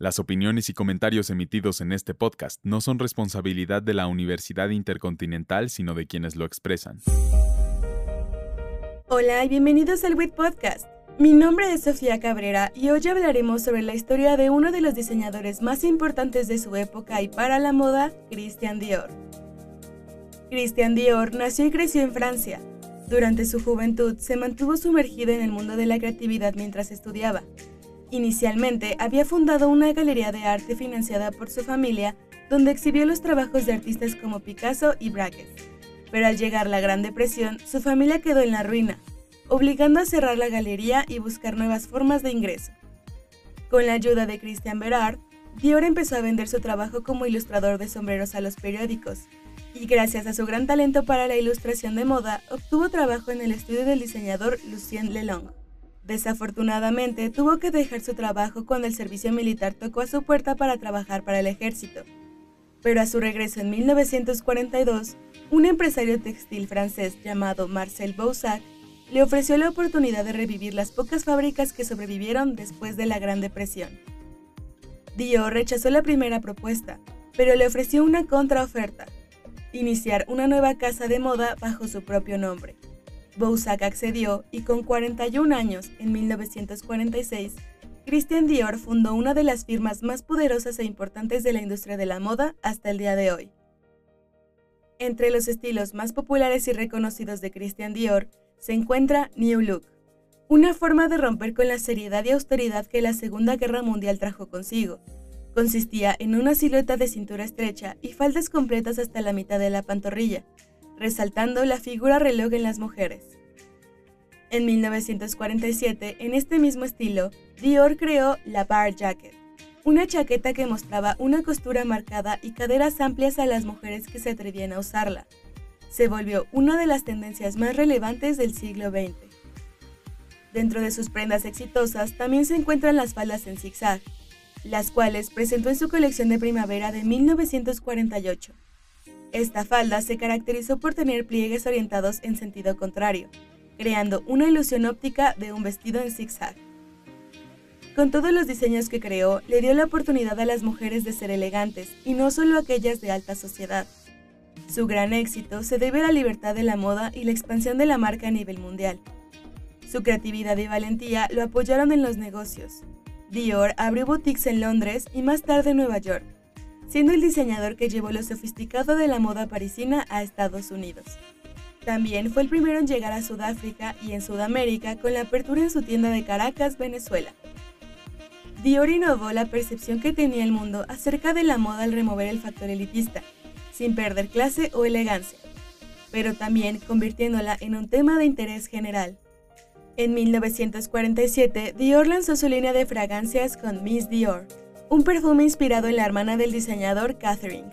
Las opiniones y comentarios emitidos en este podcast no son responsabilidad de la Universidad Intercontinental, sino de quienes lo expresan. Hola y bienvenidos al WIT Podcast. Mi nombre es Sofía Cabrera y hoy hablaremos sobre la historia de uno de los diseñadores más importantes de su época y para la moda, Christian Dior. Christian Dior nació y creció en Francia. Durante su juventud se mantuvo sumergido en el mundo de la creatividad mientras estudiaba. Inicialmente había fundado una galería de arte financiada por su familia donde exhibió los trabajos de artistas como Picasso y Braque. Pero al llegar la Gran Depresión, su familia quedó en la ruina, obligando a cerrar la galería y buscar nuevas formas de ingreso. Con la ayuda de Christian Berard, Dior empezó a vender su trabajo como ilustrador de sombreros a los periódicos, y gracias a su gran talento para la ilustración de moda, obtuvo trabajo en el estudio del diseñador Lucien Lelong. Desafortunadamente, tuvo que dejar su trabajo cuando el servicio militar tocó a su puerta para trabajar para el ejército. Pero a su regreso en 1942, un empresario textil francés llamado Marcel Boussac le ofreció la oportunidad de revivir las pocas fábricas que sobrevivieron después de la Gran Depresión. Dio rechazó la primera propuesta, pero le ofreció una contraoferta, iniciar una nueva casa de moda bajo su propio nombre. Boussac accedió y con 41 años, en 1946, Christian Dior fundó una de las firmas más poderosas e importantes de la industria de la moda hasta el día de hoy. Entre los estilos más populares y reconocidos de Christian Dior se encuentra New Look, una forma de romper con la seriedad y austeridad que la Segunda Guerra Mundial trajo consigo. Consistía en una silueta de cintura estrecha y faldas completas hasta la mitad de la pantorrilla, resaltando la figura reloj en las mujeres. En 1947, en este mismo estilo, Dior creó la Bar Jacket, una chaqueta que mostraba una costura marcada y caderas amplias a las mujeres que se atrevían a usarla. Se volvió una de las tendencias más relevantes del siglo XX. Dentro de sus prendas exitosas también se encuentran las faldas en zigzag, las cuales presentó en su colección de primavera de 1948. Esta falda se caracterizó por tener pliegues orientados en sentido contrario, creando una ilusión óptica de un vestido en zigzag. Con todos los diseños que creó, le dio la oportunidad a las mujeres de ser elegantes y no solo aquellas de alta sociedad. Su gran éxito se debe a la libertad de la moda y la expansión de la marca a nivel mundial. Su creatividad y valentía lo apoyaron en los negocios. Dior abrió boutiques en Londres y más tarde en Nueva York, siendo el diseñador que llevó lo sofisticado de la moda parisina a Estados Unidos. También fue el primero en llegar a Sudáfrica y en Sudamérica con la apertura en su tienda de Caracas, Venezuela. Dior innovó la percepción que tenía el mundo acerca de la moda al remover el factor elitista, sin perder clase o elegancia, pero también convirtiéndola en un tema de interés general. En 1947, Dior lanzó su línea de fragancias con Miss Dior, un perfume inspirado en la hermana del diseñador Catherine.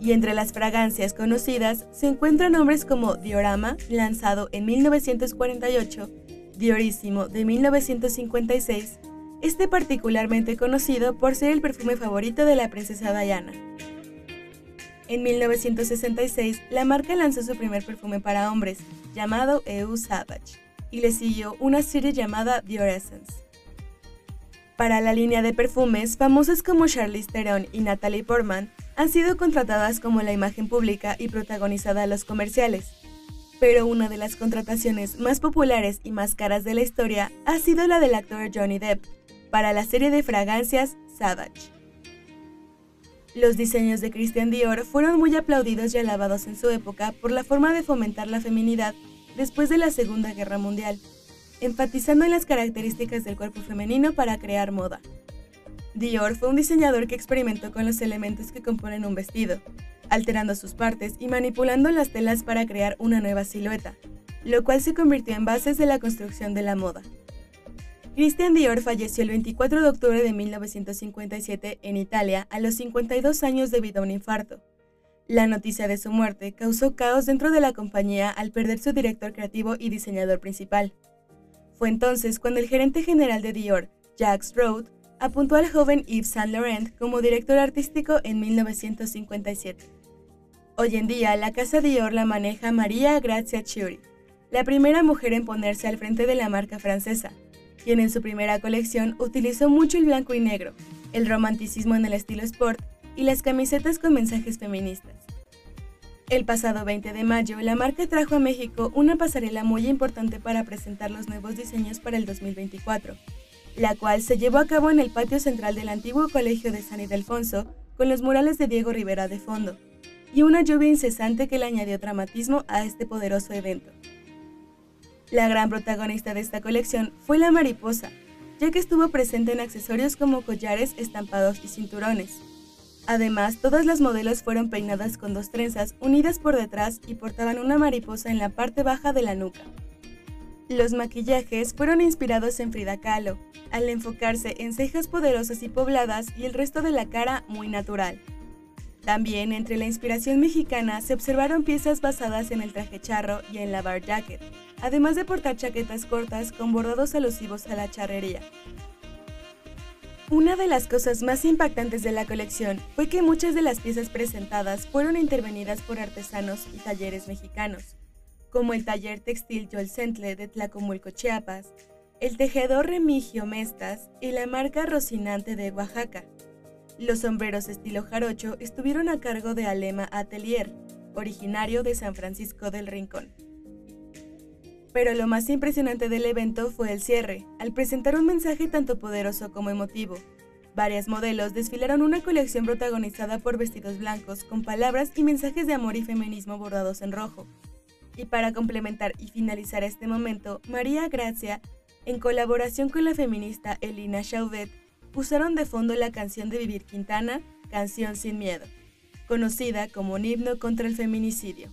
Y entre las fragancias conocidas se encuentran nombres como Diorama, lanzado en 1948, Diorísimo de 1956, este particularmente conocido por ser el perfume favorito de la princesa Diana. En 1966, la marca lanzó su primer perfume para hombres, llamado EU Savage, y le siguió una serie llamada Dior Essence. Para la línea de perfumes, famosas como Charlize Theron y Natalie Portman han sido contratadas como la imagen pública y protagonizada los comerciales. Pero una de las contrataciones más populares y más caras de la historia ha sido la del actor Johnny Depp para la serie de fragancias Savage. Los diseños de Christian Dior fueron muy aplaudidos y alabados en su época por la forma de fomentar la feminidad después de la Segunda Guerra Mundial enfatizando en las características del cuerpo femenino para crear moda. Dior fue un diseñador que experimentó con los elementos que componen un vestido, alterando sus partes y manipulando las telas para crear una nueva silueta, lo cual se convirtió en bases de la construcción de la moda. Christian Dior falleció el 24 de octubre de 1957 en Italia a los 52 años debido a un infarto. La noticia de su muerte causó caos dentro de la compañía al perder su director creativo y diseñador principal. Fue entonces cuando el gerente general de Dior, Jacques Rode, apuntó al joven Yves Saint Laurent como director artístico en 1957. Hoy en día, la casa Dior la maneja María Grazia Chiuri, la primera mujer en ponerse al frente de la marca francesa, quien en su primera colección utilizó mucho el blanco y negro, el romanticismo en el estilo sport y las camisetas con mensajes feministas. El pasado 20 de mayo, la marca trajo a México una pasarela muy importante para presentar los nuevos diseños para el 2024, la cual se llevó a cabo en el patio central del antiguo Colegio de San Ildefonso, con los murales de Diego Rivera de fondo, y una lluvia incesante que le añadió dramatismo a este poderoso evento. La gran protagonista de esta colección fue la mariposa, ya que estuvo presente en accesorios como collares, estampados y cinturones. Además, todas las modelos fueron peinadas con dos trenzas unidas por detrás y portaban una mariposa en la parte baja de la nuca. Los maquillajes fueron inspirados en Frida Kahlo, al enfocarse en cejas poderosas y pobladas y el resto de la cara muy natural. También entre la inspiración mexicana se observaron piezas basadas en el traje charro y en la bar jacket, además de portar chaquetas cortas con bordados alusivos a la charrería. Una de las cosas más impactantes de la colección fue que muchas de las piezas presentadas fueron intervenidas por artesanos y talleres mexicanos, como el taller textil Joel Sentle de Tlacomulco, Chiapas, el tejedor Remigio Mestas y la marca Rocinante de Oaxaca. Los sombreros estilo jarocho estuvieron a cargo de Alema Atelier, originario de San Francisco del Rincón. Pero lo más impresionante del evento fue el cierre, al presentar un mensaje tanto poderoso como emotivo. Varias modelos desfilaron una colección protagonizada por vestidos blancos con palabras y mensajes de amor y feminismo bordados en rojo. Y para complementar y finalizar este momento, María Gracia, en colaboración con la feminista Elina Chauvet, usaron de fondo la canción de Vivir Quintana, Canción sin Miedo, conocida como un himno contra el feminicidio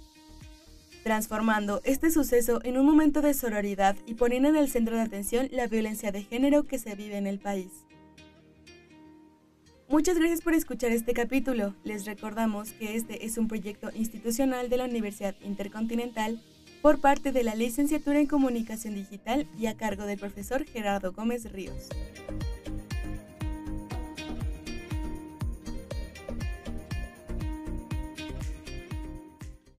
transformando este suceso en un momento de sororidad y poniendo en el centro de atención la violencia de género que se vive en el país. Muchas gracias por escuchar este capítulo. Les recordamos que este es un proyecto institucional de la Universidad Intercontinental por parte de la Licenciatura en Comunicación Digital y a cargo del profesor Gerardo Gómez Ríos.